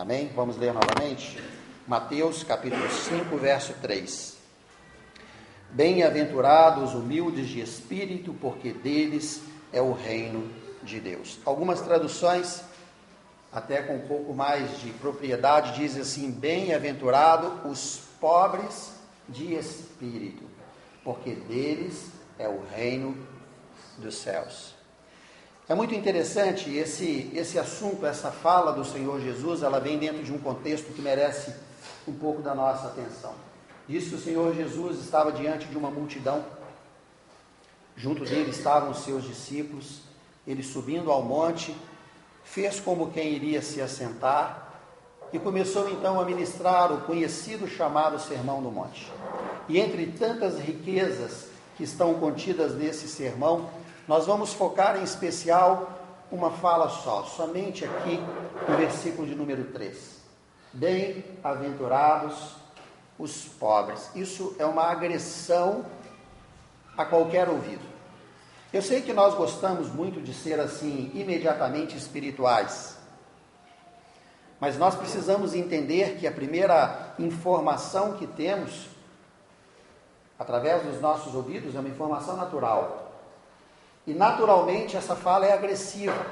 Amém? Vamos ler novamente? Mateus capítulo 5, verso 3. Bem-aventurados humildes de espírito, porque deles é o reino de Deus. Algumas traduções, até com um pouco mais de propriedade, dizem assim: Bem-aventurado os pobres de espírito, porque deles é o reino dos céus. É muito interessante esse, esse assunto, essa fala do Senhor Jesus, ela vem dentro de um contexto que merece um pouco da nossa atenção. Diz que o Senhor Jesus estava diante de uma multidão, junto dele estavam os seus discípulos, ele subindo ao monte, fez como quem iria se assentar e começou então a ministrar o conhecido chamado Sermão do Monte. E entre tantas riquezas que estão contidas nesse sermão, nós vamos focar em especial uma fala só, somente aqui no versículo de número 3. Bem-aventurados os pobres. Isso é uma agressão a qualquer ouvido. Eu sei que nós gostamos muito de ser assim, imediatamente espirituais. Mas nós precisamos entender que a primeira informação que temos, através dos nossos ouvidos, é uma informação natural. E naturalmente essa fala é agressiva.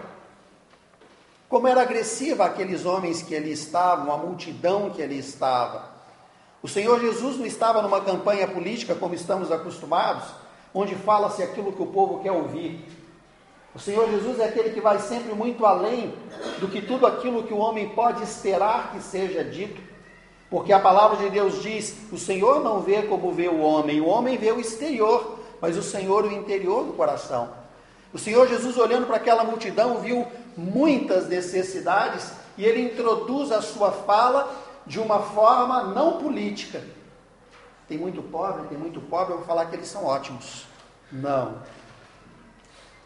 Como era agressiva aqueles homens que ali estavam, a multidão que ali estava. O Senhor Jesus não estava numa campanha política como estamos acostumados, onde fala-se aquilo que o povo quer ouvir. O Senhor Jesus é aquele que vai sempre muito além do que tudo aquilo que o homem pode esperar que seja dito. Porque a palavra de Deus diz: o Senhor não vê como vê o homem, o homem vê o exterior, mas o Senhor o interior do coração. O Senhor Jesus, olhando para aquela multidão, viu muitas necessidades e ele introduz a sua fala de uma forma não política. Tem muito pobre, tem muito pobre, eu vou falar que eles são ótimos. Não.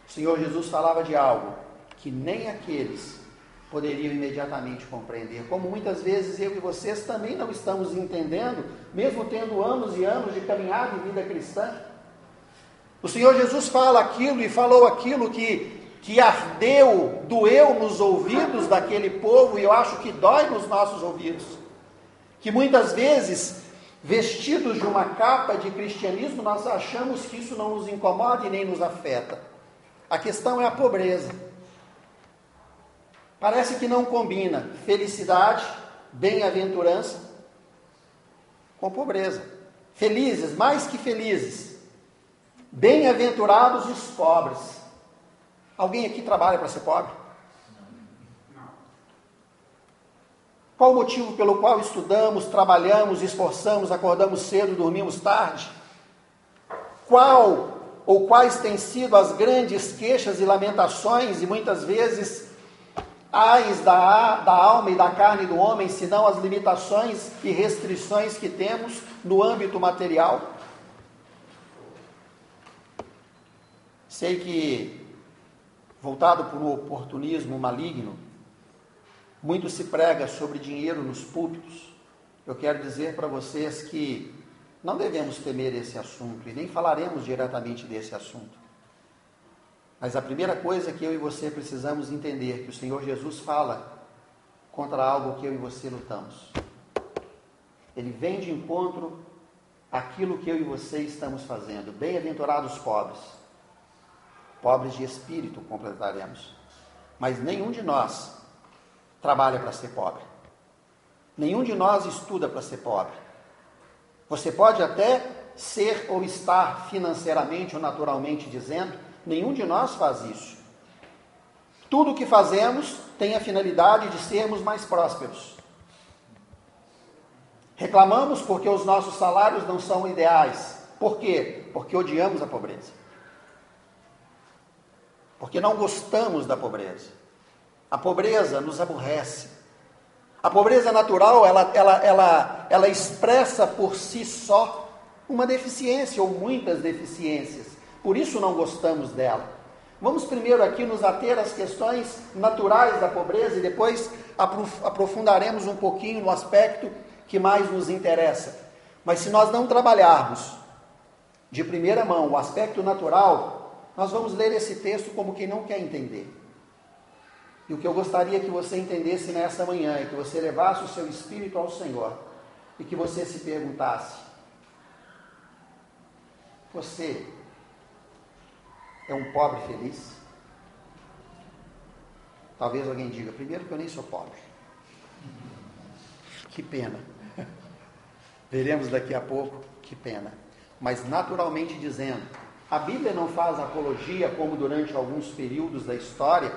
O Senhor Jesus falava de algo que nem aqueles poderiam imediatamente compreender, como muitas vezes eu e vocês também não estamos entendendo, mesmo tendo anos e anos de caminhada em vida cristã. O Senhor Jesus fala aquilo e falou aquilo que que ardeu, doeu nos ouvidos daquele povo, e eu acho que dói nos nossos ouvidos. Que muitas vezes, vestidos de uma capa de cristianismo, nós achamos que isso não nos incomoda e nem nos afeta. A questão é a pobreza. Parece que não combina felicidade, bem-aventurança com pobreza. Felizes, mais que felizes. Bem-aventurados os pobres Alguém aqui trabalha para ser pobre? Qual o motivo pelo qual estudamos, trabalhamos, esforçamos, acordamos cedo, dormimos tarde? Qual ou quais têm sido as grandes queixas e lamentações e muitas vezes ais da, da alma e da carne do homem, senão as limitações e restrições que temos no âmbito material? Sei que voltado por um oportunismo maligno, muito se prega sobre dinheiro nos púlpitos. Eu quero dizer para vocês que não devemos temer esse assunto e nem falaremos diretamente desse assunto. Mas a primeira coisa que eu e você precisamos entender que o Senhor Jesus fala contra algo que eu e você lutamos. Ele vem de encontro àquilo que eu e você estamos fazendo. Bem-aventurados pobres pobres de espírito, completaremos. Mas nenhum de nós trabalha para ser pobre. Nenhum de nós estuda para ser pobre. Você pode até ser ou estar financeiramente ou naturalmente dizendo, nenhum de nós faz isso. Tudo o que fazemos tem a finalidade de sermos mais prósperos. Reclamamos porque os nossos salários não são ideais. Por quê? Porque odiamos a pobreza porque não gostamos da pobreza. A pobreza nos aborrece. A pobreza natural, ela, ela, ela, ela expressa por si só uma deficiência ou muitas deficiências. Por isso não gostamos dela. Vamos primeiro aqui nos ater às questões naturais da pobreza e depois aprofundaremos um pouquinho no aspecto que mais nos interessa. Mas se nós não trabalharmos de primeira mão o aspecto natural, nós vamos ler esse texto como quem não quer entender. E o que eu gostaria que você entendesse nessa manhã é que você levasse o seu espírito ao Senhor e que você se perguntasse: Você é um pobre feliz? Talvez alguém diga: Primeiro que eu nem sou pobre. Que pena. Veremos daqui a pouco, que pena. Mas naturalmente dizendo, a Bíblia não faz apologia como durante alguns períodos da história,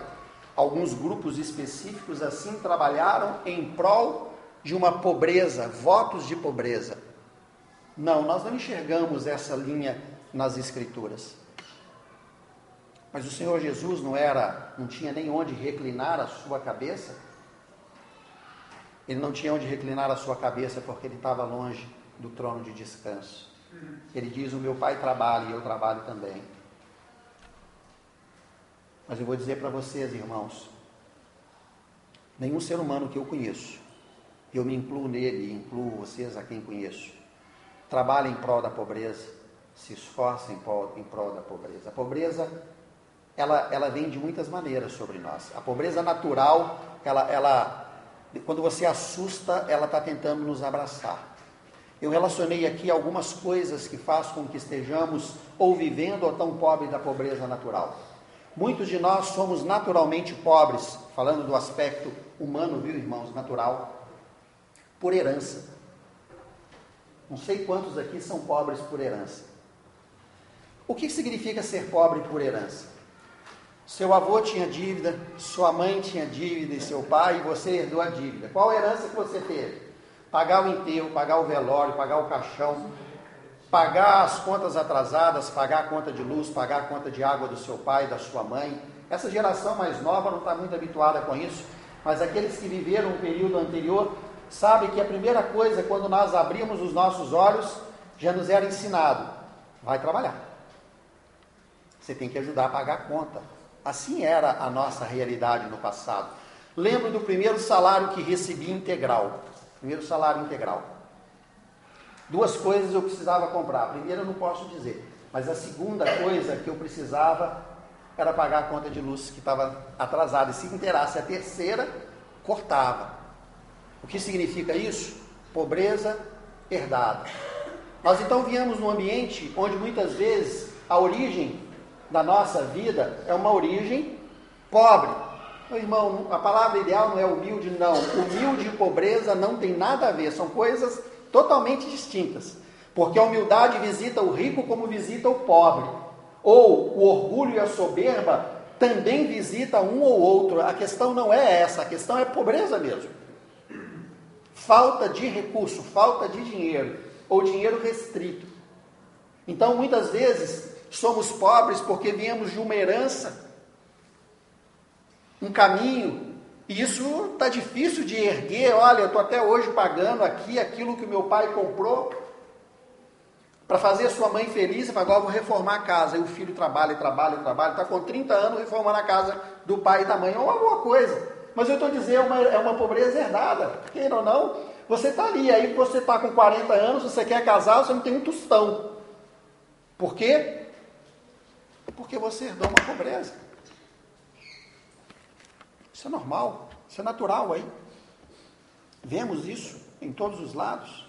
alguns grupos específicos assim trabalharam em prol de uma pobreza, votos de pobreza. Não, nós não enxergamos essa linha nas escrituras. Mas o Senhor Jesus não era, não tinha nem onde reclinar a sua cabeça. Ele não tinha onde reclinar a sua cabeça porque ele estava longe do trono de descanso. Ele diz: O meu pai trabalha e eu trabalho também. Mas eu vou dizer para vocês, irmãos: nenhum ser humano que eu conheço eu me incluo nele, incluo vocês a quem conheço. Trabalha em prol da pobreza, se esforça em prol, em prol da pobreza. A pobreza, ela, ela vem de muitas maneiras sobre nós. A pobreza natural, ela, ela quando você assusta, ela está tentando nos abraçar. Eu relacionei aqui algumas coisas que faz com que estejamos ou vivendo ou tão pobres da pobreza natural. Muitos de nós somos naturalmente pobres, falando do aspecto humano, viu, irmãos, natural por herança. Não sei quantos aqui são pobres por herança. O que significa ser pobre por herança? Seu avô tinha dívida, sua mãe tinha dívida e seu pai, e você herdou a dívida. Qual a herança que você teve? Pagar o enterro, pagar o velório, pagar o caixão, pagar as contas atrasadas, pagar a conta de luz, pagar a conta de água do seu pai, da sua mãe. Essa geração mais nova não está muito habituada com isso, mas aqueles que viveram um período anterior sabe que a primeira coisa, quando nós abrimos os nossos olhos, já nos era ensinado: vai trabalhar. Você tem que ajudar a pagar a conta. Assim era a nossa realidade no passado. Lembro do primeiro salário que recebi integral. Primeiro salário integral. Duas coisas eu precisava comprar. A primeira eu não posso dizer, mas a segunda coisa que eu precisava era pagar a conta de luz que estava atrasada. E se inteirasse a terceira, cortava. O que significa isso? Pobreza herdada. Nós então viemos num ambiente onde muitas vezes a origem da nossa vida é uma origem pobre. Meu irmão, a palavra ideal não é humilde, não. Humilde e pobreza não tem nada a ver, são coisas totalmente distintas. Porque a humildade visita o rico como visita o pobre. Ou o orgulho e a soberba também visita um ou outro. A questão não é essa, a questão é pobreza mesmo falta de recurso, falta de dinheiro, ou dinheiro restrito. Então, muitas vezes, somos pobres porque viemos de uma herança, um caminho, e isso está difícil de erguer. Olha, eu estou até hoje pagando aqui aquilo que o meu pai comprou para fazer sua mãe feliz. E agora vou reformar a casa. E o filho trabalha, trabalha, trabalha, está com 30 anos reformando a casa do pai e da mãe. É uma boa coisa. Mas eu estou dizendo, é uma, é uma pobreza herdada. Queira ou não, você está ali, aí você está com 40 anos, você quer casar, você não tem um tostão. Por quê? Porque você herdou uma pobreza. Isso é normal, isso é natural aí. Vemos isso em todos os lados.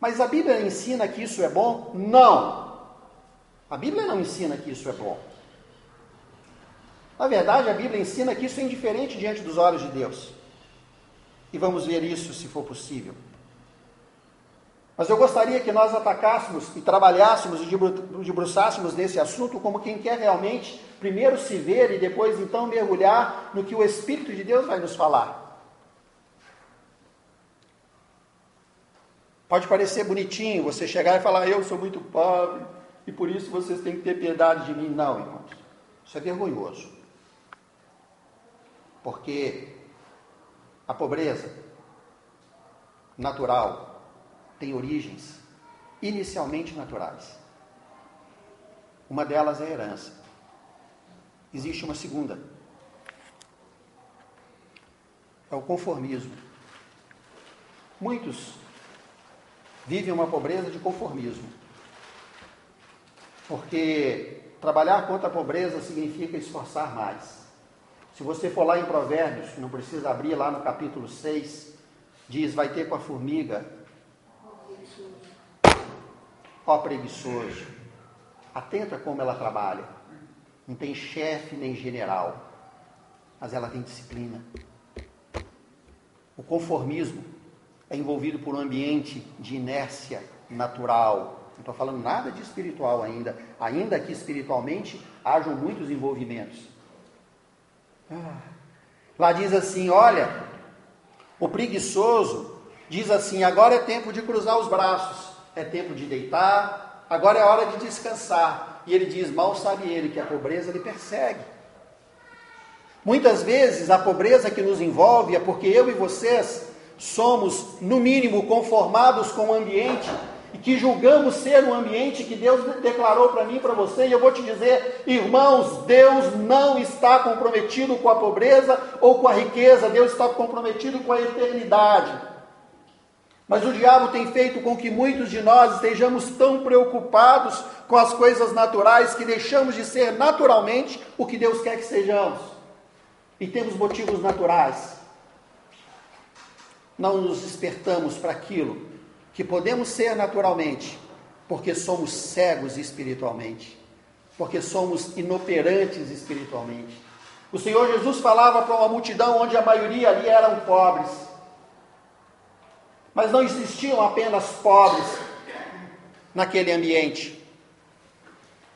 Mas a Bíblia ensina que isso é bom? Não. A Bíblia não ensina que isso é bom. Na verdade, a Bíblia ensina que isso é indiferente diante dos olhos de Deus. E vamos ver isso se for possível. Mas eu gostaria que nós atacássemos e trabalhássemos e debruçássemos nesse assunto como quem quer realmente primeiro se ver e depois então mergulhar no que o Espírito de Deus vai nos falar. Pode parecer bonitinho você chegar e falar, eu sou muito pobre e por isso vocês têm que ter piedade de mim. Não, irmãos. Isso é vergonhoso. Porque a pobreza natural tem origens inicialmente naturais. Uma delas é a herança. Existe uma segunda. É o conformismo. Muitos vivem uma pobreza de conformismo. Porque trabalhar contra a pobreza significa esforçar mais Se você for lá em Provérbios, não precisa abrir lá no capítulo 6, diz: vai ter com a formiga. Ó preguiçoso. Atenta como ela trabalha. Não tem chefe nem general, mas ela tem disciplina. O conformismo é envolvido por um ambiente de inércia natural. Não estou falando nada de espiritual ainda, ainda que espiritualmente hajam muitos envolvimentos. Ah. Lá diz assim: olha, o preguiçoso diz assim: agora é tempo de cruzar os braços, é tempo de deitar, agora é hora de descansar. E ele diz: mal sabe ele que a pobreza lhe persegue. Muitas vezes a pobreza que nos envolve é porque eu e vocês somos, no mínimo, conformados com o ambiente e que julgamos ser um ambiente que Deus declarou para mim e para você, e eu vou te dizer, irmãos, Deus não está comprometido com a pobreza ou com a riqueza, Deus está comprometido com a eternidade. Mas o diabo tem feito com que muitos de nós estejamos tão preocupados com as coisas naturais que deixamos de ser naturalmente o que Deus quer que sejamos. E temos motivos naturais. Não nos despertamos para aquilo que podemos ser naturalmente, porque somos cegos espiritualmente, porque somos inoperantes espiritualmente. O Senhor Jesus falava para uma multidão onde a maioria ali eram pobres. Mas não existiam apenas pobres naquele ambiente.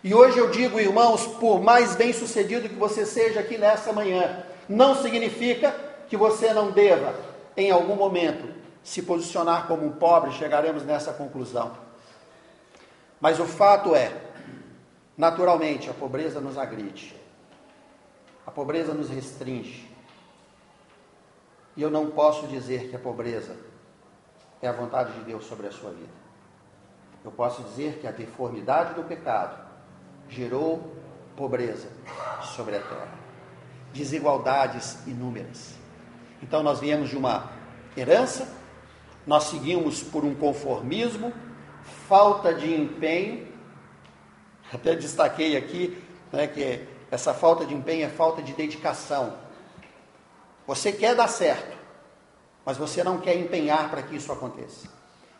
E hoje eu digo, irmãos, por mais bem sucedido que você seja aqui nessa manhã, não significa que você não deva, em algum momento, se posicionar como um pobre, chegaremos nessa conclusão. Mas o fato é, naturalmente, a pobreza nos agride, a pobreza nos restringe. E eu não posso dizer que a pobreza é a vontade de Deus sobre a sua vida. Eu posso dizer que a deformidade do pecado gerou pobreza sobre a terra, desigualdades inúmeras. Então nós viemos de uma herança nós seguimos por um conformismo, falta de empenho. Até destaquei aqui né, que essa falta de empenho é falta de dedicação. Você quer dar certo, mas você não quer empenhar para que isso aconteça.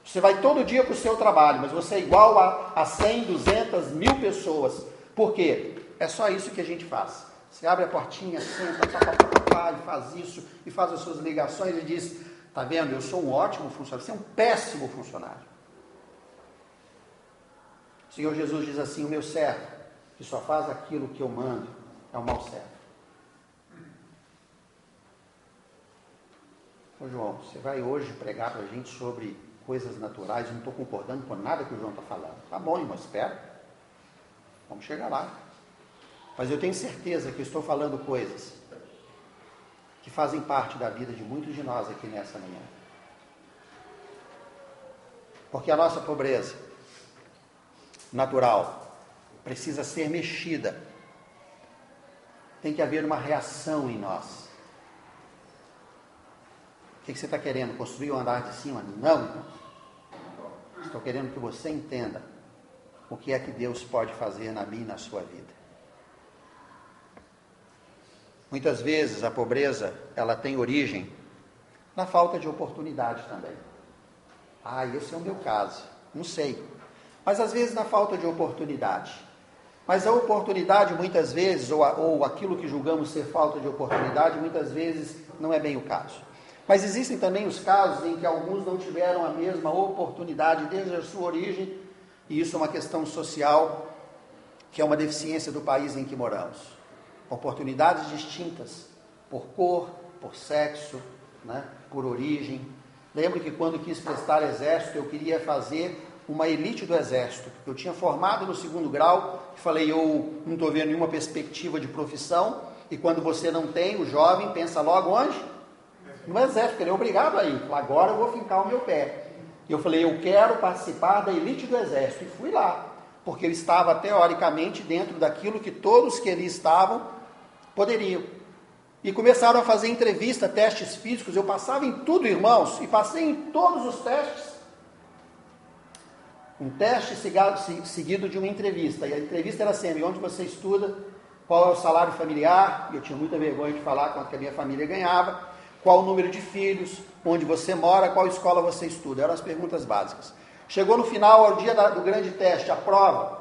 Você vai todo dia para o seu trabalho, mas você é igual a, a 100, 200, mil pessoas. Por quê? É só isso que a gente faz. Você abre a portinha, senta, pá, pá, pá, pá, e faz isso, e faz as suas ligações e diz: Está vendo? Eu sou um ótimo funcionário, você é um péssimo funcionário. O Senhor Jesus diz assim: O meu servo, que só faz aquilo que eu mando, é um mau servo. Ô João, você vai hoje pregar para a gente sobre coisas naturais, eu não estou concordando com nada que o João está falando. Tá bom, irmão, espera. Vamos chegar lá. Mas eu tenho certeza que estou falando coisas que fazem parte da vida de muitos de nós aqui nessa manhã. Porque a nossa pobreza natural precisa ser mexida. Tem que haver uma reação em nós. O que você está querendo? Construir um andar de cima? Não, Estou querendo que você entenda o que é que Deus pode fazer na minha e na sua vida. Muitas vezes a pobreza, ela tem origem na falta de oportunidade também. Ah, esse é o meu caso. Não sei. Mas às vezes na falta de oportunidade. Mas a oportunidade, muitas vezes, ou, a, ou aquilo que julgamos ser falta de oportunidade, muitas vezes não é bem o caso. Mas existem também os casos em que alguns não tiveram a mesma oportunidade desde a sua origem, e isso é uma questão social, que é uma deficiência do país em que moramos oportunidades distintas por cor, por sexo, né, por origem. Lembro que quando quis prestar exército, eu queria fazer uma elite do exército. Eu tinha formado no segundo grau falei, eu não estou vendo nenhuma perspectiva de profissão. E quando você não tem, o jovem pensa logo onde? No exército, ele é obrigado a ir. Agora eu vou fincar o meu pé. E eu falei, eu quero participar da elite do exército. E fui lá, porque eu estava teoricamente dentro daquilo que todos que ali estavam Poderiam. E começaram a fazer entrevista, testes físicos. Eu passava em tudo, irmãos, e passei em todos os testes. Um teste seguido de uma entrevista. E a entrevista era sempre: onde você estuda, qual é o salário familiar, eu tinha muita vergonha de falar quanto a minha família ganhava, qual o número de filhos, onde você mora, qual escola você estuda. Eram as perguntas básicas. Chegou no final, ao dia da, do grande teste, a prova.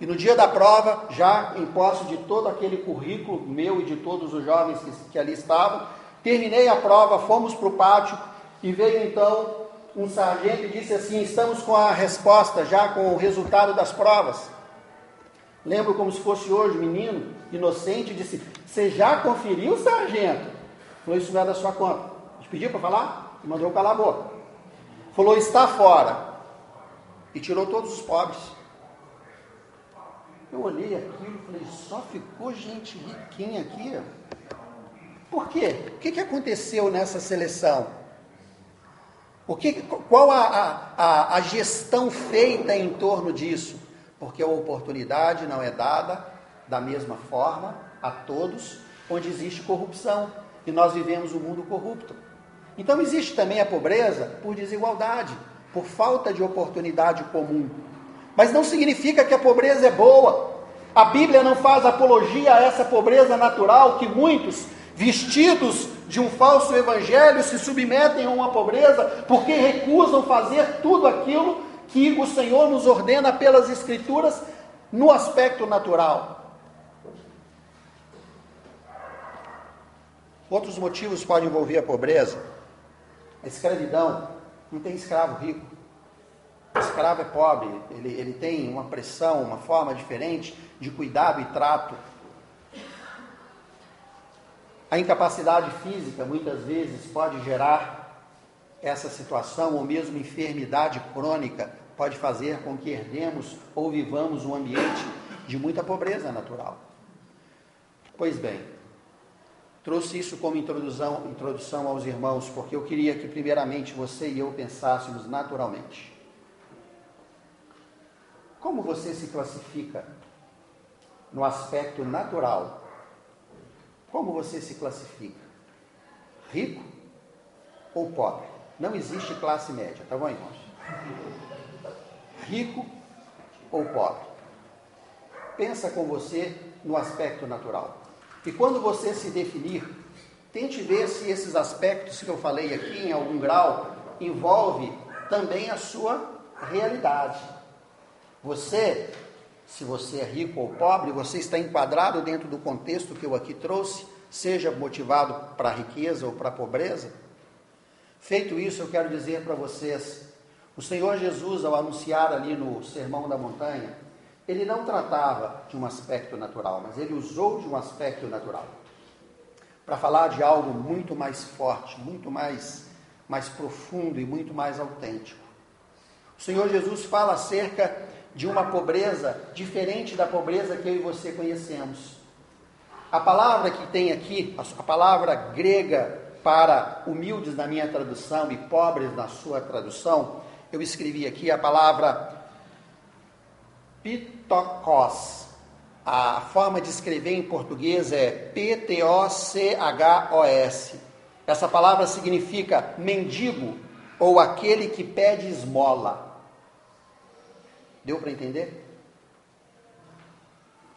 E no dia da prova, já em posse de todo aquele currículo meu e de todos os jovens que, que ali estavam, terminei a prova, fomos para o pátio e veio então um sargento e disse assim: Estamos com a resposta, já com o resultado das provas. Lembro como se fosse hoje, menino, inocente, disse: Você já conferiu, sargento? Falou: Isso não é da sua conta. Gente pediu para falar e mandou calar a boca. Falou: Está fora. E tirou todos os pobres. Eu olhei aquilo e falei: Só ficou gente riquinha aqui. Por quê? O que, que aconteceu nessa seleção? O que, qual a, a, a gestão feita em torno disso? Porque a oportunidade não é dada da mesma forma a todos, onde existe corrupção. E nós vivemos um mundo corrupto. Então existe também a pobreza por desigualdade, por falta de oportunidade comum. Mas não significa que a pobreza é boa. A Bíblia não faz apologia a essa pobreza natural que muitos, vestidos de um falso evangelho, se submetem a uma pobreza porque recusam fazer tudo aquilo que o Senhor nos ordena pelas Escrituras no aspecto natural. Outros motivos podem envolver a pobreza. A escravidão. Não tem escravo rico. O escravo é pobre, ele, ele tem uma pressão, uma forma diferente de cuidado e trato. A incapacidade física muitas vezes pode gerar essa situação, ou mesmo enfermidade crônica, pode fazer com que herdemos ou vivamos um ambiente de muita pobreza natural. Pois bem, trouxe isso como introdução, introdução aos irmãos, porque eu queria que, primeiramente, você e eu pensássemos naturalmente. Como você se classifica no aspecto natural? Como você se classifica? Rico ou pobre? Não existe classe média, tá bom, irmãos? Rico ou pobre? Pensa com você no aspecto natural. E quando você se definir, tente ver se esses aspectos que eu falei aqui, em algum grau, envolve também a sua realidade. Você, se você é rico ou pobre, você está enquadrado dentro do contexto que eu aqui trouxe, seja motivado para a riqueza ou para a pobreza? Feito isso, eu quero dizer para vocês: o Senhor Jesus, ao anunciar ali no Sermão da Montanha, ele não tratava de um aspecto natural, mas ele usou de um aspecto natural para falar de algo muito mais forte, muito mais, mais profundo e muito mais autêntico. O Senhor Jesus fala acerca de uma pobreza diferente da pobreza que eu e você conhecemos. A palavra que tem aqui, a palavra grega para humildes na minha tradução e pobres na sua tradução, eu escrevi aqui a palavra pitocos. A forma de escrever em português é P-T-O-C-H-O-S. Essa palavra significa mendigo ou aquele que pede esmola. Deu para entender?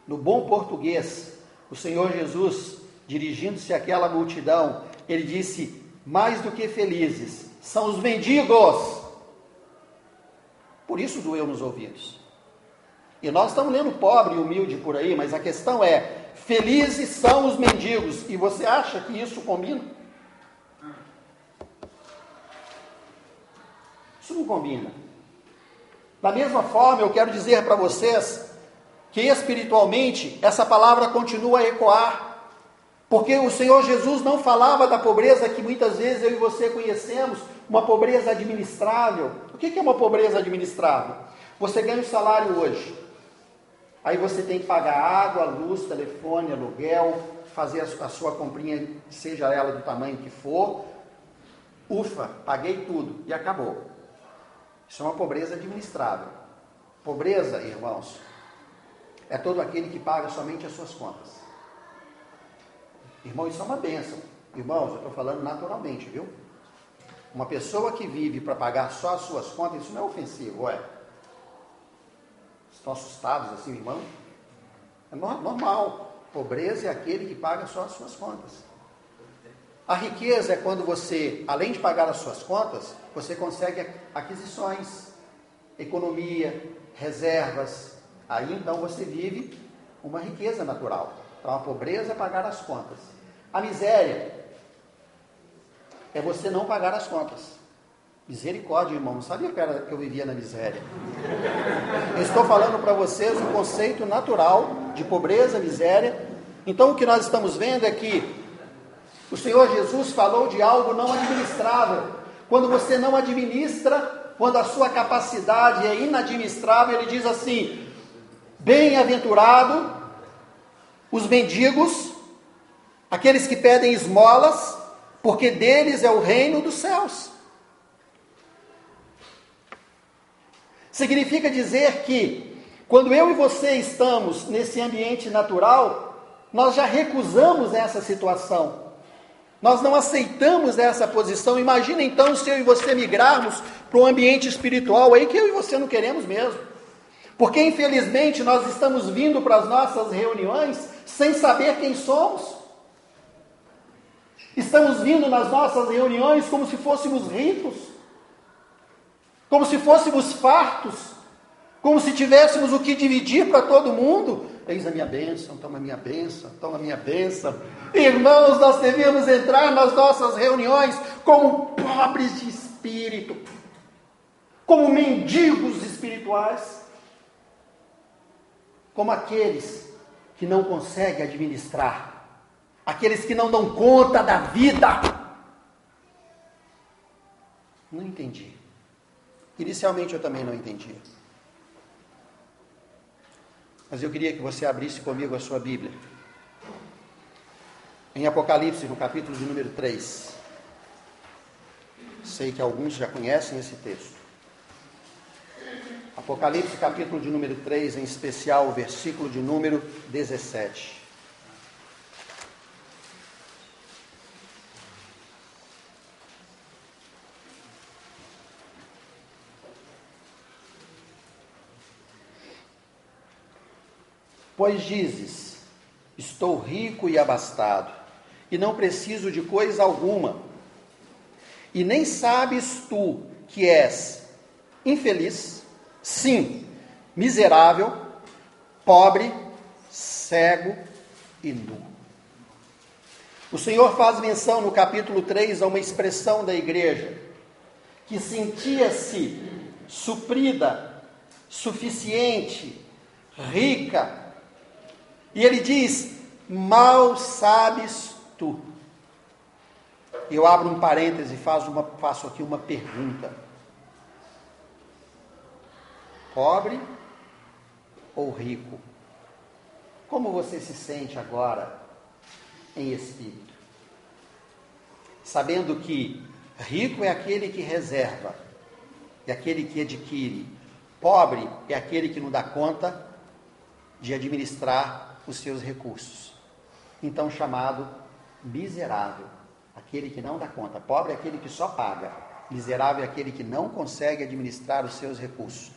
No bom português, o Senhor Jesus, dirigindo-se àquela multidão, ele disse: mais do que felizes são os mendigos. Por isso doeu nos ouvidos. E nós estamos lendo pobre e humilde por aí, mas a questão é: felizes são os mendigos. E você acha que isso combina? Isso não combina. Da mesma forma, eu quero dizer para vocês que espiritualmente essa palavra continua a ecoar porque o Senhor Jesus não falava da pobreza que muitas vezes eu e você conhecemos, uma pobreza administrável. O que é uma pobreza administrável? Você ganha um salário hoje, aí você tem que pagar água, luz, telefone, aluguel, fazer a sua comprinha, seja ela do tamanho que for. Ufa, paguei tudo e acabou. Isso é uma pobreza administrável. Pobreza, irmãos, é todo aquele que paga somente as suas contas. Irmão, isso é uma bênção. Irmãos, eu estou falando naturalmente, viu? Uma pessoa que vive para pagar só as suas contas, isso não é ofensivo, é? Estão assustados assim, irmão? É normal. Pobreza é aquele que paga só as suas contas. A riqueza é quando você, além de pagar as suas contas, você consegue aquisições, economia, reservas. Aí então você vive uma riqueza natural. Então a pobreza é pagar as contas. A miséria é você não pagar as contas. Misericórdia, irmão, não sabia que, era, que eu vivia na miséria. Eu estou falando para vocês o conceito natural de pobreza, miséria. Então o que nós estamos vendo é que o Senhor Jesus falou de algo não administrável. Quando você não administra, quando a sua capacidade é inadministrável, ele diz assim: Bem-aventurado os mendigos, aqueles que pedem esmolas, porque deles é o reino dos céus. Significa dizer que, quando eu e você estamos nesse ambiente natural, nós já recusamos essa situação. Nós não aceitamos essa posição. Imagina então se eu e você migrarmos para um ambiente espiritual aí que eu e você não queremos mesmo. Porque infelizmente nós estamos vindo para as nossas reuniões sem saber quem somos. Estamos vindo nas nossas reuniões como se fôssemos ricos, como se fôssemos fartos, como se tivéssemos o que dividir para todo mundo. Eis a minha bênção, toma a minha bênção, toma a minha bênção. Irmãos, nós devemos entrar nas nossas reuniões como pobres de espírito, como mendigos espirituais, como aqueles que não conseguem administrar, aqueles que não dão conta da vida. Não entendi. Inicialmente eu também não entendia. Mas eu queria que você abrisse comigo a sua Bíblia. Em Apocalipse, no capítulo de número 3. Sei que alguns já conhecem esse texto. Apocalipse, capítulo de número 3, em especial o versículo de número 17. Pois dizes: Estou rico e abastado, e não preciso de coisa alguma. E nem sabes tu que és infeliz, sim, miserável, pobre, cego e nu. O Senhor faz menção no capítulo 3 a uma expressão da igreja que sentia-se suprida, suficiente, rica, e ele diz: Mal sabes tu. Eu abro um parêntese e faço, uma, faço aqui uma pergunta: Pobre ou rico? Como você se sente agora em espírito? Sabendo que rico é aquele que reserva, é aquele que adquire, pobre é aquele que não dá conta de administrar os seus recursos. Então, chamado miserável, aquele que não dá conta. Pobre é aquele que só paga. Miserável é aquele que não consegue administrar os seus recursos.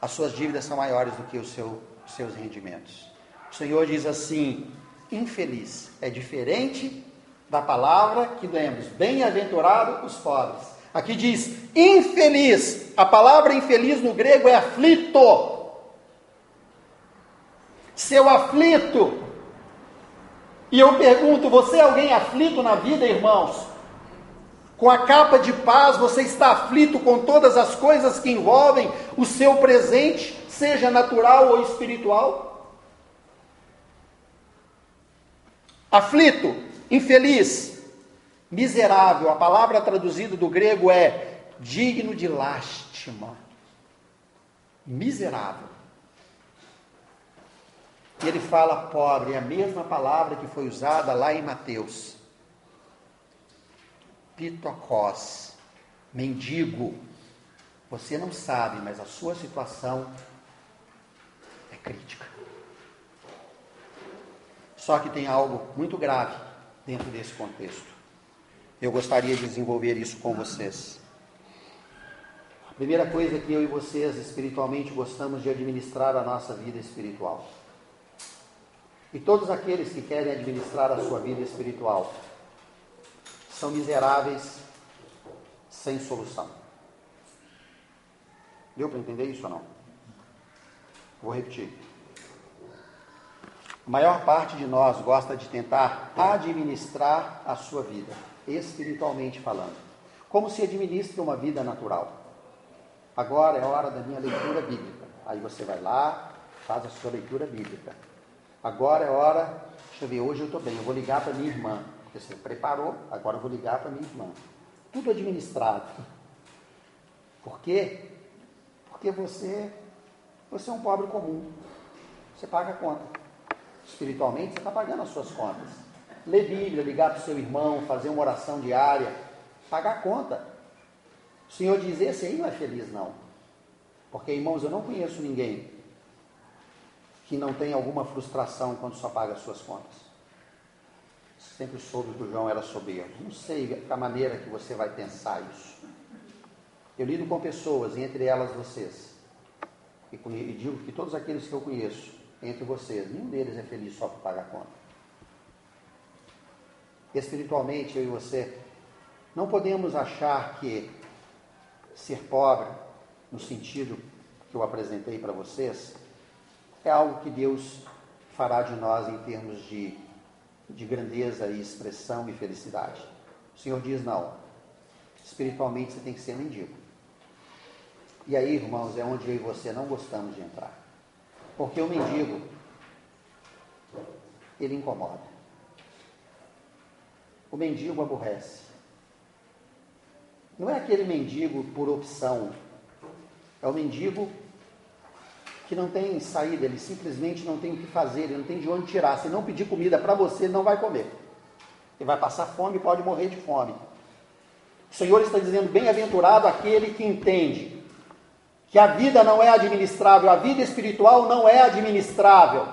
As suas dívidas são maiores do que os seu, seus rendimentos. O Senhor diz assim: infeliz. É diferente da palavra que lemos: bem-aventurado os pobres. Aqui diz infeliz. A palavra infeliz no grego é aflito seu aflito. E eu pergunto: você é alguém aflito na vida, irmãos? Com a capa de paz, você está aflito com todas as coisas que envolvem o seu presente, seja natural ou espiritual? Aflito, infeliz, miserável. A palavra traduzida do grego é digno de lástima. Miserável. E ele fala pobre, é a mesma palavra que foi usada lá em Mateus. Pitocós, mendigo. Você não sabe, mas a sua situação é crítica. Só que tem algo muito grave dentro desse contexto. Eu gostaria de desenvolver isso com vocês. A primeira coisa é que eu e vocês espiritualmente gostamos de administrar a nossa vida espiritual. E todos aqueles que querem administrar a sua vida espiritual são miseráveis sem solução. Deu para entender isso ou não? Vou repetir. A maior parte de nós gosta de tentar administrar a sua vida, espiritualmente falando, como se administra uma vida natural. Agora é hora da minha leitura bíblica. Aí você vai lá, faz a sua leitura bíblica. Agora é hora, deixa eu ver, hoje eu estou bem, eu vou ligar para minha irmã. Porque você preparou, agora eu vou ligar para minha irmã. Tudo administrado. Por quê? Porque você, você é um pobre comum. Você paga a conta. Espiritualmente, você está pagando as suas contas. Ler Bíblia, ligar para o seu irmão, fazer uma oração diária, pagar a conta. O Senhor diz: esse aí não é feliz, não. Porque, irmãos, eu não conheço ninguém que não tem alguma frustração quando só paga as suas contas. Sempre soube que o João era soberbo. Não sei a maneira que você vai pensar isso. Eu lido com pessoas, entre elas vocês, e, e digo que todos aqueles que eu conheço, entre vocês, nenhum deles é feliz só por pagar a conta. Espiritualmente, eu e você, não podemos achar que ser pobre, no sentido que eu apresentei para vocês, é algo que Deus fará de nós em termos de, de grandeza e expressão e felicidade. O Senhor diz: não. Espiritualmente você tem que ser mendigo. E aí, irmãos, é onde eu e você não gostamos de entrar. Porque o mendigo, ele incomoda. O mendigo aborrece. Não é aquele mendigo por opção. É o mendigo que não tem saída, ele simplesmente não tem o que fazer, ele não tem de onde tirar. Se não pedir comida para você, ele não vai comer. Ele vai passar fome e pode morrer de fome. O Senhor está dizendo: bem-aventurado aquele que entende que a vida não é administrável, a vida espiritual não é administrável.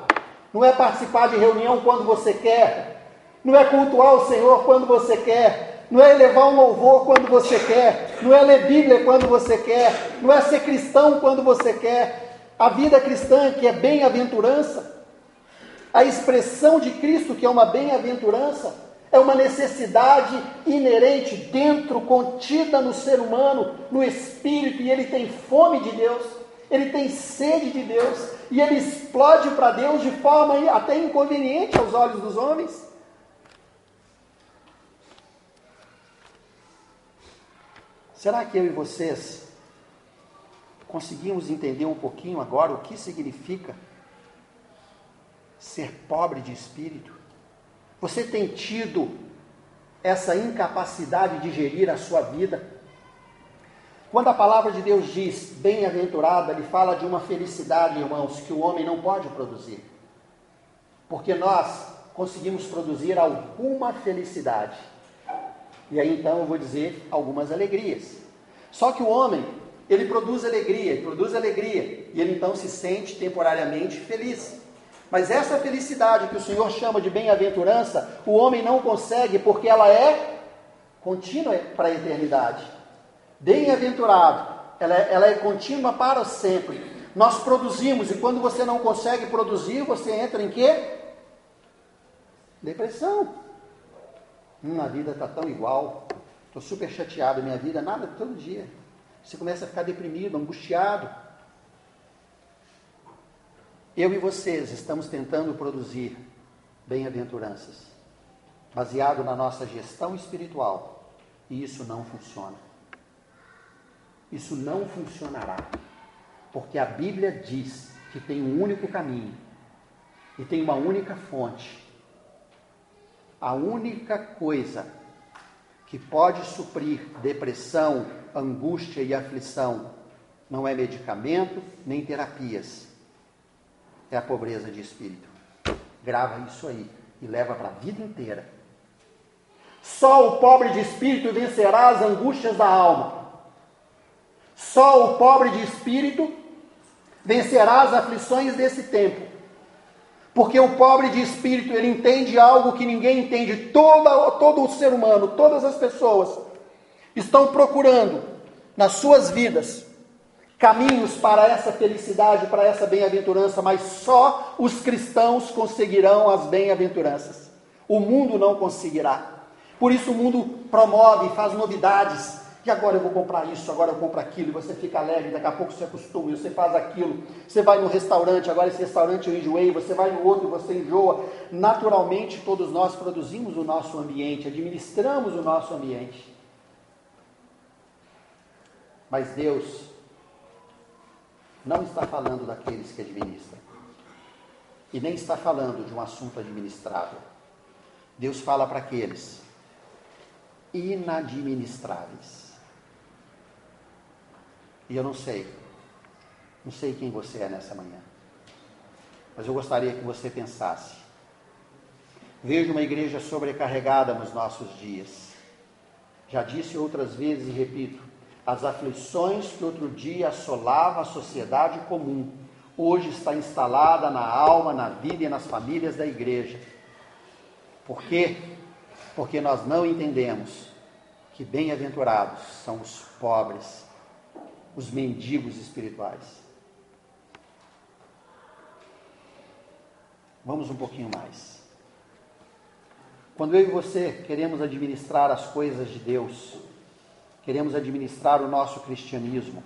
Não é participar de reunião quando você quer, não é cultuar o Senhor quando você quer, não é elevar um louvor quando você quer, não é ler Bíblia quando você quer, não é ser cristão quando você quer, a vida cristã, que é bem-aventurança, a expressão de Cristo, que é uma bem-aventurança, é uma necessidade inerente dentro, contida no ser humano, no espírito, e ele tem fome de Deus, ele tem sede de Deus, e ele explode para Deus de forma até inconveniente aos olhos dos homens. Será que eu e vocês Conseguimos entender um pouquinho agora o que significa ser pobre de espírito? Você tem tido essa incapacidade de gerir a sua vida? Quando a palavra de Deus diz bem-aventurada, ele fala de uma felicidade, irmãos, que o homem não pode produzir. Porque nós conseguimos produzir alguma felicidade. E aí então eu vou dizer algumas alegrias. Só que o homem ele produz alegria, ele produz alegria, e ele então se sente temporariamente feliz. Mas essa felicidade que o Senhor chama de bem-aventurança, o homem não consegue porque ela é contínua para a eternidade. Bem-aventurado, ela, é, ela é contínua para sempre. Nós produzimos, e quando você não consegue produzir, você entra em quê? Depressão. Hum, a vida está tão igual. Estou super chateado, minha vida, nada todo dia. Você começa a ficar deprimido, angustiado. Eu e vocês estamos tentando produzir bem-aventuranças, baseado na nossa gestão espiritual, e isso não funciona. Isso não funcionará, porque a Bíblia diz que tem um único caminho e tem uma única fonte. A única coisa que pode suprir depressão, angústia e aflição não é medicamento nem terapias, é a pobreza de espírito. Grava isso aí e leva para a vida inteira. Só o pobre de espírito vencerá as angústias da alma. Só o pobre de espírito vencerá as aflições desse tempo. Porque o pobre de espírito, ele entende algo que ninguém entende. Todo, todo o ser humano, todas as pessoas estão procurando nas suas vidas caminhos para essa felicidade, para essa bem-aventurança, mas só os cristãos conseguirão as bem-aventuranças. O mundo não conseguirá. Por isso o mundo promove, faz novidades. E agora eu vou comprar isso, agora eu compro aquilo, e você fica alegre, daqui a pouco você acostuma, você faz aquilo. Você vai no restaurante, agora esse restaurante eu enjoei, você vai no outro você enjoa. Naturalmente, todos nós produzimos o nosso ambiente, administramos o nosso ambiente. Mas Deus não está falando daqueles que administram. E nem está falando de um assunto administrável. Deus fala para aqueles inadministráveis. E eu não sei, não sei quem você é nessa manhã, mas eu gostaria que você pensasse. Vejo uma igreja sobrecarregada nos nossos dias. Já disse outras vezes e repito: as aflições que outro dia assolava a sociedade comum, hoje está instalada na alma, na vida e nas famílias da igreja. Por quê? Porque nós não entendemos que bem-aventurados são os pobres, os mendigos espirituais. Vamos um pouquinho mais. Quando eu e você queremos administrar as coisas de Deus, queremos administrar o nosso cristianismo,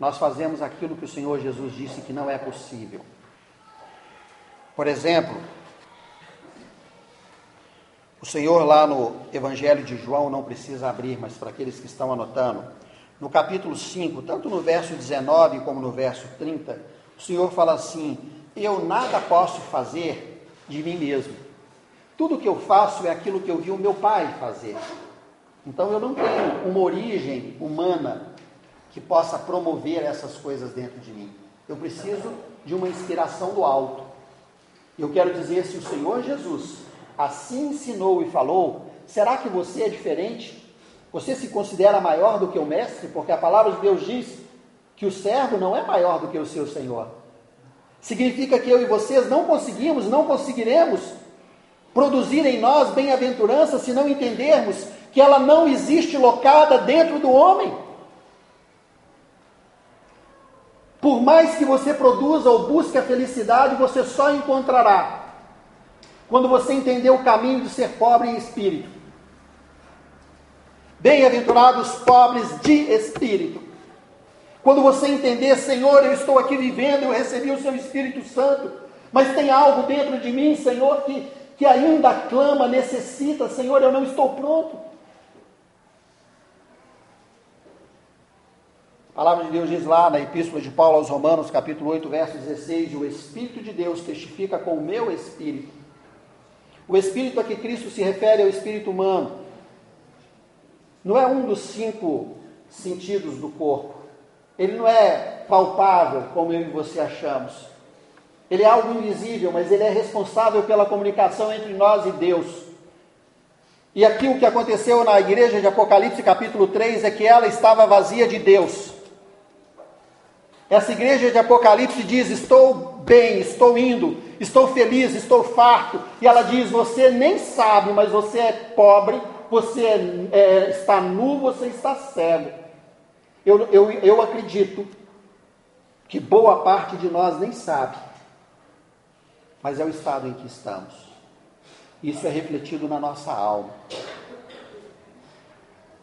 nós fazemos aquilo que o Senhor Jesus disse que não é possível. Por exemplo, o Senhor lá no Evangelho de João não precisa abrir, mas para aqueles que estão anotando, no capítulo 5, tanto no verso 19 como no verso 30, o Senhor fala assim: Eu nada posso fazer de mim mesmo. Tudo que eu faço é aquilo que eu vi o meu pai fazer. Então eu não tenho uma origem humana que possa promover essas coisas dentro de mim. Eu preciso de uma inspiração do alto. Eu quero dizer, se o Senhor Jesus assim ensinou e falou, será que você é diferente? Você se considera maior do que o mestre? Porque a palavra de Deus diz que o servo não é maior do que o seu senhor. Significa que eu e vocês não conseguimos, não conseguiremos produzir em nós bem-aventurança se não entendermos que ela não existe locada dentro do homem. Por mais que você produza ou busque a felicidade, você só encontrará quando você entender o caminho de ser pobre em espírito. Bem-aventurados pobres de espírito. Quando você entender, Senhor, eu estou aqui vivendo, eu recebi o seu Espírito Santo, mas tem algo dentro de mim, Senhor, que, que ainda clama, necessita, Senhor, eu não estou pronto. A palavra de Deus diz lá na Epístola de Paulo aos Romanos, capítulo 8, verso 16: O Espírito de Deus testifica com o meu espírito. O espírito a que Cristo se refere é o espírito humano. Não é um dos cinco sentidos do corpo. Ele não é palpável, como eu e você achamos. Ele é algo invisível, mas ele é responsável pela comunicação entre nós e Deus. E aqui o que aconteceu na igreja de Apocalipse, capítulo 3, é que ela estava vazia de Deus. Essa igreja de Apocalipse diz: Estou bem, estou indo, estou feliz, estou farto. E ela diz: Você nem sabe, mas você é pobre, você é, é, está nu, você está cego. Eu, eu, eu acredito que boa parte de nós nem sabe, mas é o estado em que estamos. Isso é refletido na nossa alma.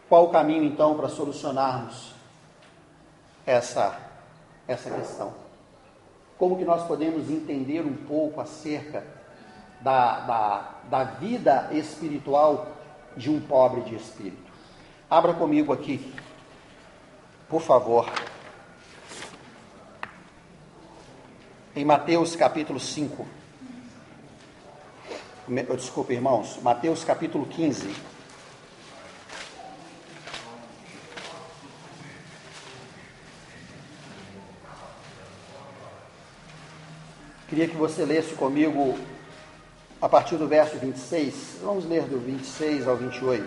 Qual o caminho então para solucionarmos essa essa questão. Como que nós podemos entender um pouco acerca da, da, da vida espiritual de um pobre de espírito? Abra comigo aqui, por favor, em Mateus capítulo 5. Desculpe, irmãos, Mateus capítulo 15. Queria que você lesse comigo a partir do verso 26. Vamos ler do 26 ao 28.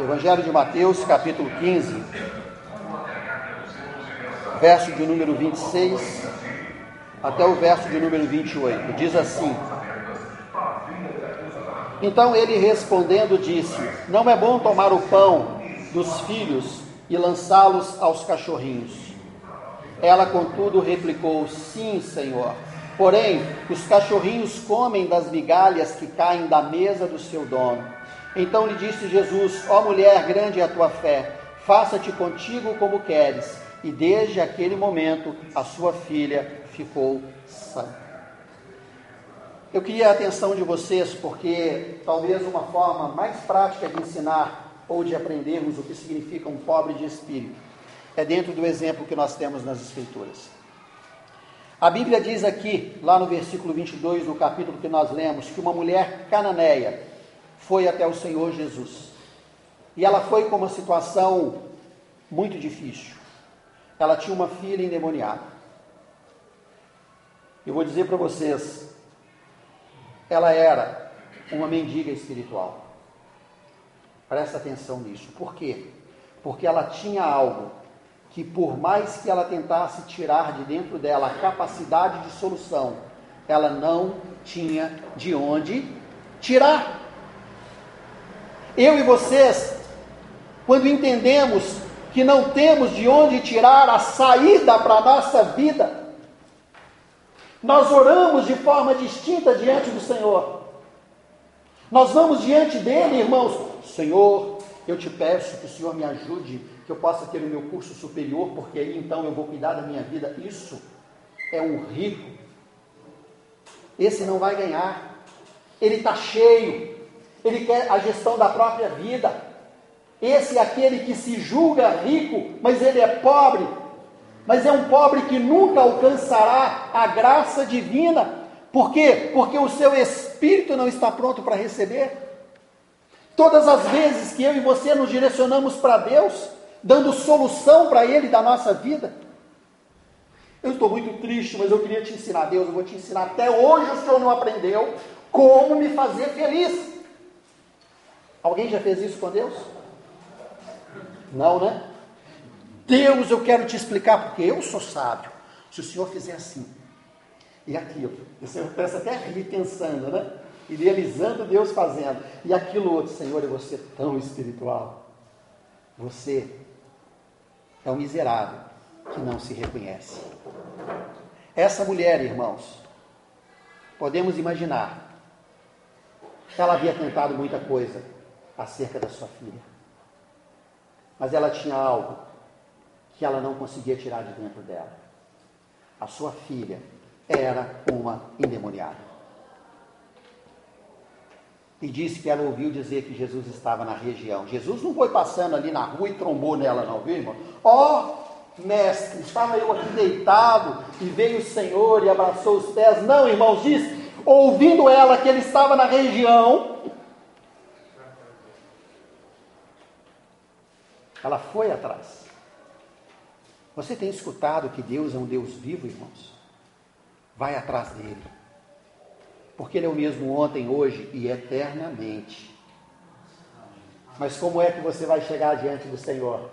Evangelho de Mateus, capítulo 15, verso de número 26 até o verso de número 28. Diz assim: Então ele respondendo disse: Não é bom tomar o pão dos filhos e lançá-los aos cachorrinhos. Ela, contudo, replicou: Sim, Senhor. Porém, os cachorrinhos comem das migalhas que caem da mesa do seu dono. Então lhe disse Jesus: Ó mulher, grande é a tua fé, faça-te contigo como queres. E desde aquele momento a sua filha ficou sã. Eu queria a atenção de vocês, porque talvez uma forma mais prática de ensinar ou de aprendermos o que significa um pobre de espírito é dentro do exemplo que nós temos nas Escrituras. A Bíblia diz aqui, lá no versículo 22 do capítulo que nós lemos, que uma mulher cananeia foi até o Senhor Jesus. E ela foi com uma situação muito difícil. Ela tinha uma filha endemoniada. Eu vou dizer para vocês, ela era uma mendiga espiritual. Presta atenção nisso. Por quê? Porque ela tinha algo que, por mais que ela tentasse tirar de dentro dela a capacidade de solução, ela não tinha de onde tirar. Eu e vocês, quando entendemos que não temos de onde tirar a saída para a nossa vida, nós oramos de forma distinta diante do Senhor. Nós vamos diante dele, irmãos. Senhor, eu te peço que o Senhor me ajude, que eu possa ter o meu curso superior, porque aí então eu vou cuidar da minha vida. Isso é um rico. Esse não vai ganhar. Ele está cheio. Ele quer a gestão da própria vida. Esse é aquele que se julga rico, mas ele é pobre, mas é um pobre que nunca alcançará a graça divina. Por quê? Porque o seu espírito não está pronto para receber. Todas as vezes que eu e você nos direcionamos para Deus, dando solução para Ele da nossa vida, eu estou muito triste, mas eu queria te ensinar, Deus, eu vou te ensinar. Até hoje o Senhor não aprendeu como me fazer feliz. Alguém já fez isso com Deus? Não, né? Deus, eu quero te explicar, porque eu sou sábio. Se o Senhor fizer assim e aquilo, você pensa até rir pensando, né? Idealizando Deus fazendo. E aquilo outro, Senhor, ser tão espiritual. Você é um miserável que não se reconhece. Essa mulher, irmãos, podemos imaginar, ela havia tentado muita coisa acerca da sua filha. Mas ela tinha algo que ela não conseguia tirar de dentro dela. A sua filha era uma endemoniada. E disse que ela ouviu dizer que Jesus estava na região. Jesus não foi passando ali na rua e trombou nela, não, viu, irmão? Ó, oh, mestre, estava eu aqui deitado e veio o Senhor e abraçou os pés. Não, irmãos, disse, ouvindo ela que ele estava na região, ela foi atrás. Você tem escutado que Deus é um Deus vivo, irmãos? Vai atrás dele. Porque ele é o mesmo ontem, hoje e eternamente. Mas como é que você vai chegar diante do Senhor?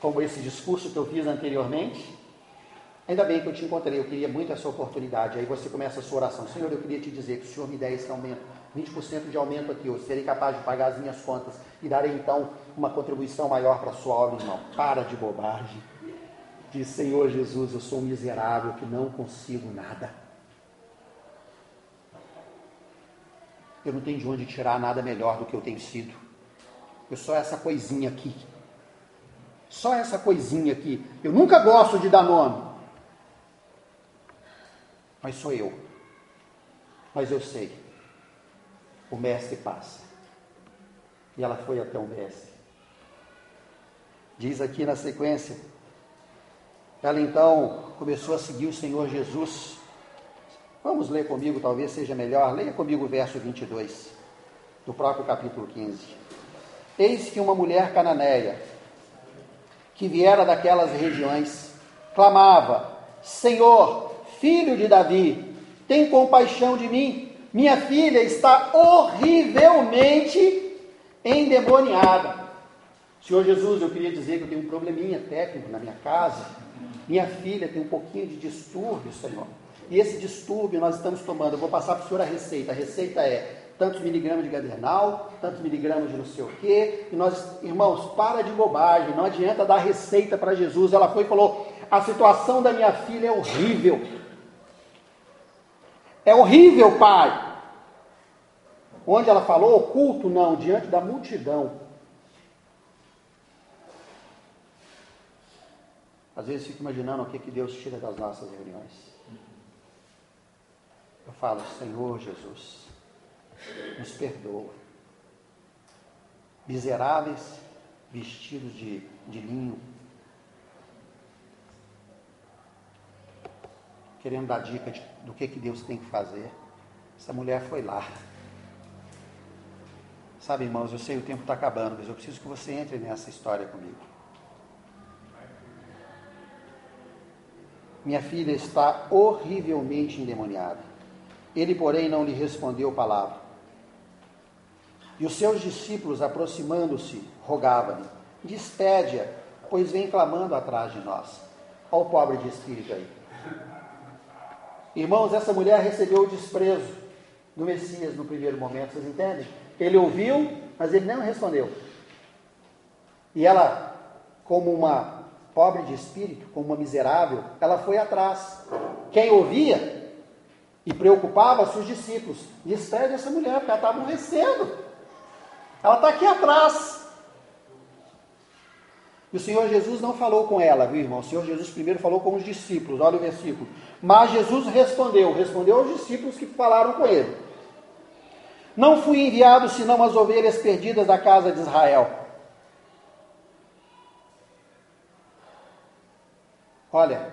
Como esse discurso que eu fiz anteriormente? Ainda bem que eu te encontrei, eu queria muito essa oportunidade. Aí você começa a sua oração. Senhor, eu queria te dizer que o Senhor me der esse aumento, 20% de aumento aqui, eu serei capaz de pagar as minhas contas e darei então uma contribuição maior para a sua obra, irmão. Para de bobagem. Diz, Senhor Jesus, eu sou um miserável que não consigo nada. Eu não tenho de onde tirar nada melhor do que eu tenho sido. Eu sou essa coisinha aqui. Só essa coisinha aqui. Eu nunca gosto de dar nome. Mas sou eu. Mas eu sei. O mestre passa. E ela foi até o mestre. Diz aqui na sequência ela então começou a seguir o Senhor Jesus. Vamos ler comigo, talvez seja melhor. Leia comigo o verso 22 do próprio capítulo 15. Eis que uma mulher cananeia, que viera daquelas regiões, clamava: Senhor, filho de Davi, tem compaixão de mim. Minha filha está horrivelmente endemoniada. Senhor Jesus, eu queria dizer que eu tenho um probleminha técnico na minha casa minha filha tem um pouquinho de distúrbio, Senhor. E esse distúrbio nós estamos tomando. Eu vou passar para o senhor a receita. A receita é tantos miligramas de gadernal, tantos miligramas de não sei o quê. E nós, irmãos, para de bobagem, não adianta dar receita para Jesus. Ela foi e falou: a situação da minha filha é horrível. É horrível, pai. Onde ela falou, oculto, não, diante da multidão. Às vezes fico imaginando o que, que Deus tira das nossas reuniões. Eu falo, Senhor Jesus, nos perdoa. Miseráveis, vestidos de, de linho, querendo dar dica de, do que, que Deus tem que fazer. Essa mulher foi lá. Sabe, irmãos, eu sei o tempo está acabando, mas eu preciso que você entre nessa história comigo. Minha filha está horrivelmente endemoniada. Ele, porém, não lhe respondeu palavra. E os seus discípulos, aproximando-se, rogavam-lhe: Despede-a, pois vem clamando atrás de nós. Olha o pobre de espírito aí. Irmãos, essa mulher recebeu o desprezo do Messias no primeiro momento, vocês entendem? Ele ouviu, mas ele não respondeu. E ela, como uma pobre de espírito, como uma miserável, ela foi atrás. Quem ouvia e preocupava seus discípulos, despede essa mulher, porque ela está aborrecendo. Ela está aqui atrás. E o Senhor Jesus não falou com ela, viu, irmão? O Senhor Jesus primeiro falou com os discípulos, olha o versículo. Mas Jesus respondeu, respondeu aos discípulos que falaram com ele. Não fui enviado senão as ovelhas perdidas da casa de Israel. Olha,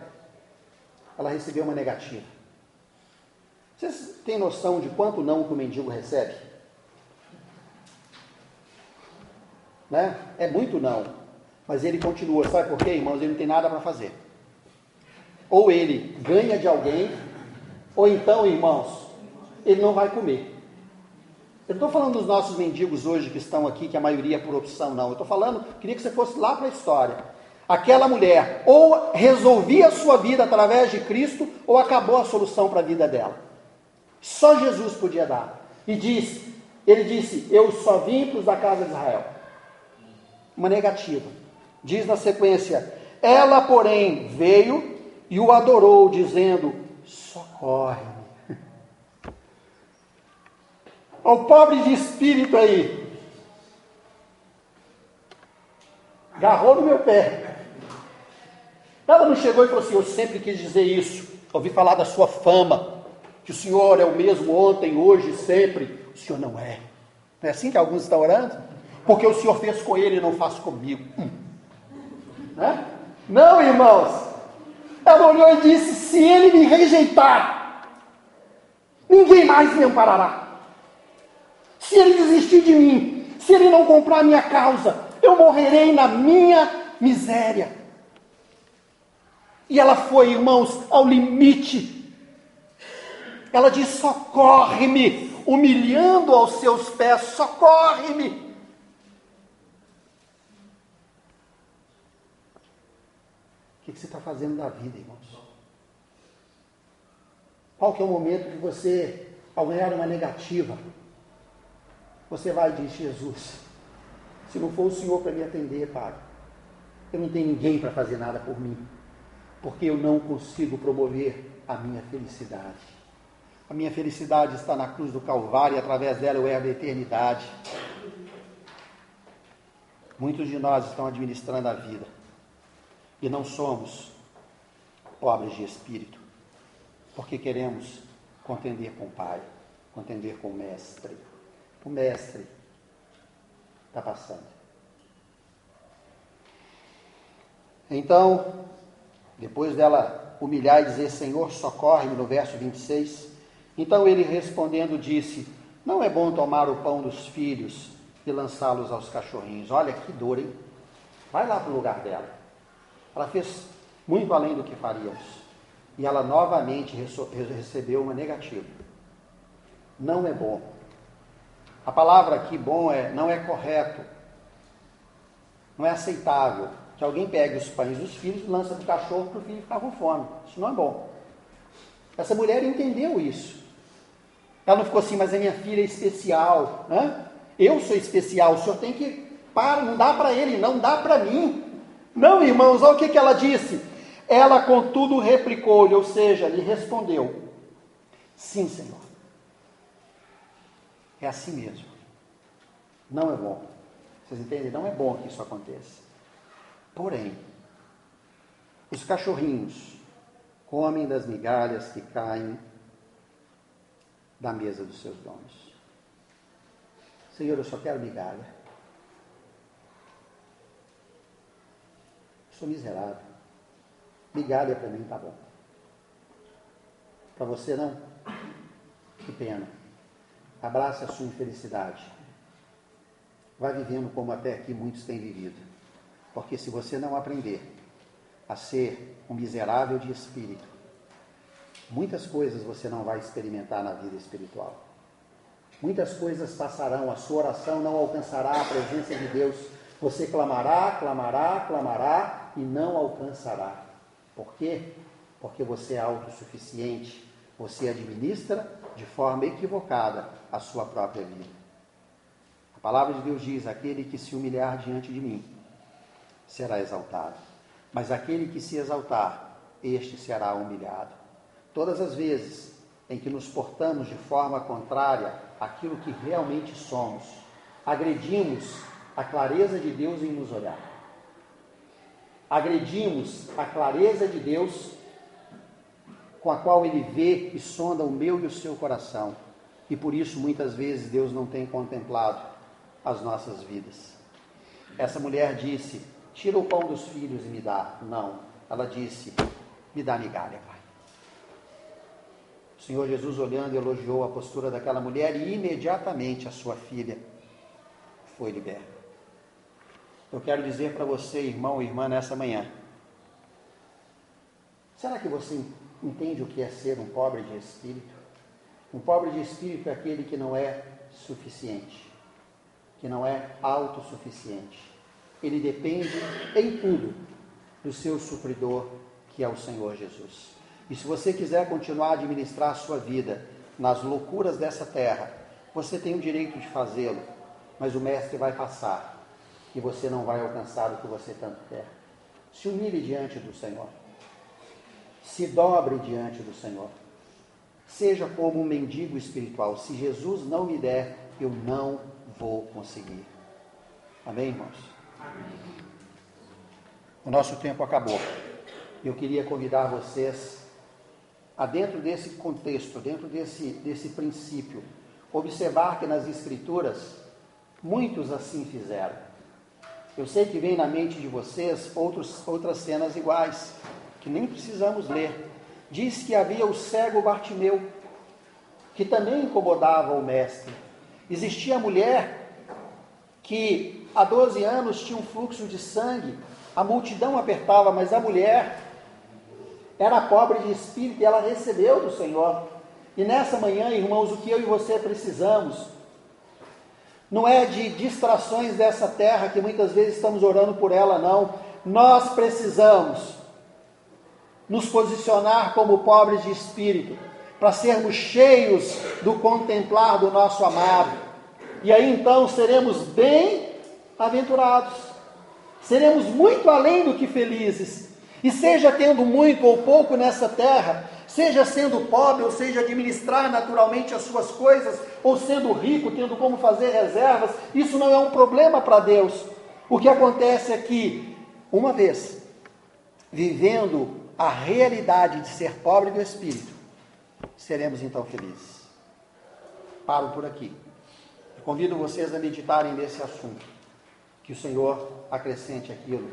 ela recebeu uma negativa. Vocês têm noção de quanto não que o mendigo recebe? Né? É muito não. Mas ele continua, sabe por quê, irmãos? Ele não tem nada para fazer. Ou ele ganha de alguém, ou então, irmãos, ele não vai comer. Eu não estou falando dos nossos mendigos hoje que estão aqui, que a maioria é por opção, não. Eu estou falando, queria que você fosse lá para a história. Aquela mulher ou resolvia a sua vida através de Cristo, ou acabou a solução para a vida dela. Só Jesus podia dar. E disse, ele disse, eu só vim para os da casa de Israel. Uma negativa. Diz na sequência: Ela, porém, veio e o adorou, dizendo: Socorre-me. O pobre de espírito aí. Agarrou no meu pé. Ela não chegou e falou assim: Eu sempre quis dizer isso. Ouvi falar da sua fama. Que o Senhor é o mesmo ontem, hoje, sempre. O Senhor não é. Não é assim que alguns estão orando? Porque o Senhor fez com ele e não faz comigo. Hum. Né? Não, irmãos. Ela olhou e disse: Se ele me rejeitar, ninguém mais me amparará. Se ele desistir de mim, se ele não comprar a minha causa, eu morrerei na minha miséria. E ela foi, irmãos, ao limite. Ela disse: socorre-me, humilhando aos seus pés, socorre-me. que, que você está fazendo da vida, irmãos? Qual que é o momento que você, ao ganhar uma negativa, você vai e diz, Jesus, se não for o Senhor para me atender, Pai, eu não tenho ninguém para fazer nada por mim, porque eu não consigo promover a minha felicidade. A minha felicidade está na cruz do Calvário e através dela eu erro a eternidade. Muitos de nós estão administrando a vida e não somos pobres de espírito, porque queremos contender com o Pai, contender com o Mestre. O Mestre está passando. Então, depois dela humilhar e dizer: Senhor, socorre-me, no verso 26. Então ele respondendo disse: Não é bom tomar o pão dos filhos e lançá-los aos cachorrinhos. Olha que dor, hein? Vai lá para o lugar dela. Ela fez muito além do que faríamos. E ela novamente recebeu uma negativa. Não é bom. A palavra aqui bom é não é correto. Não é aceitável que alguém pegue os pães dos filhos e lança para o cachorro para o filho ficar com fome. Isso não é bom. Essa mulher entendeu isso. Ela não ficou assim, mas a minha filha é especial. Né? Eu sou especial, o senhor tem que. Para, não dá para ele, não dá para mim. Não, irmãos, olha o que, que ela disse. Ela, contudo, replicou-lhe, ou seja, lhe respondeu: Sim, Senhor. É assim mesmo. Não é bom. Vocês entendem? Não é bom que isso aconteça. Porém, os cachorrinhos comem das migalhas que caem da mesa dos seus donos. Senhor, eu só quero migalha. sou miserável. Migalha para mim tá bom. Para você não? Que pena. Abraça a sua infelicidade. Vai vivendo como até aqui muitos têm vivido. Porque se você não aprender a ser um miserável de espírito, muitas coisas você não vai experimentar na vida espiritual. Muitas coisas passarão, a sua oração não alcançará a presença de Deus. Você clamará, clamará, clamará e não alcançará. Por quê? Porque você é autossuficiente. Você administra de forma equivocada a sua própria vida. A palavra de Deus diz: aquele que se humilhar diante de mim será exaltado, mas aquele que se exaltar, este será humilhado. Todas as vezes em que nos portamos de forma contrária àquilo que realmente somos, agredimos a clareza de Deus em nos olhar. Agredimos a clareza de Deus com a qual ele vê e sonda o meu e o seu coração. E por isso muitas vezes Deus não tem contemplado as nossas vidas. Essa mulher disse: Tira o pão dos filhos e me dá. Não. Ela disse: Me dá migalha, pai. O Senhor Jesus, olhando, elogiou a postura daquela mulher e imediatamente a sua filha foi liberta. Eu quero dizer para você, irmão e irmã, nessa manhã: será que você entende o que é ser um pobre de espírito? Um pobre de espírito é aquele que não é suficiente, que não é autossuficiente. Ele depende em tudo do seu supridor, que é o Senhor Jesus. E se você quiser continuar a administrar a sua vida nas loucuras dessa terra, você tem o direito de fazê-lo, mas o Mestre vai passar e você não vai alcançar o que você tanto quer. Se humilhe diante do Senhor. Se dobre diante do Senhor. Seja como um mendigo espiritual. Se Jesus não me der, eu não vou conseguir. Amém, irmãos? Amém. O nosso tempo acabou. Eu queria convidar vocês dentro desse contexto, dentro desse, desse princípio, observar que nas Escrituras muitos assim fizeram. Eu sei que vem na mente de vocês outros, outras cenas iguais, que nem precisamos ler. Diz que havia o cego Bartimeu, que também incomodava o mestre. Existia a mulher que há 12 anos tinha um fluxo de sangue, a multidão apertava, mas a mulher era pobre de espírito e ela recebeu do Senhor. E nessa manhã, irmãos, o que eu e você precisamos não é de distrações dessa terra que muitas vezes estamos orando por ela, não. Nós precisamos nos posicionar como pobres de espírito, para sermos cheios do contemplar do nosso amado. E aí então seremos bem-aventurados, seremos muito além do que felizes, e seja tendo muito ou pouco nessa terra, seja sendo pobre, ou seja administrar naturalmente as suas coisas, ou sendo rico, tendo como fazer reservas, isso não é um problema para Deus. O que acontece é que, uma vez vivendo a realidade de ser pobre do espírito, seremos então felizes. Paro por aqui. Convido vocês a meditarem nesse assunto. Que o Senhor acrescente aquilo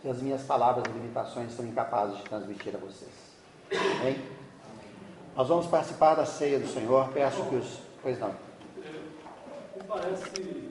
que as minhas palavras e limitações são incapazes de transmitir a vocês. Amém? Nós vamos participar da ceia do Senhor. Peço que os. Pois não. Parece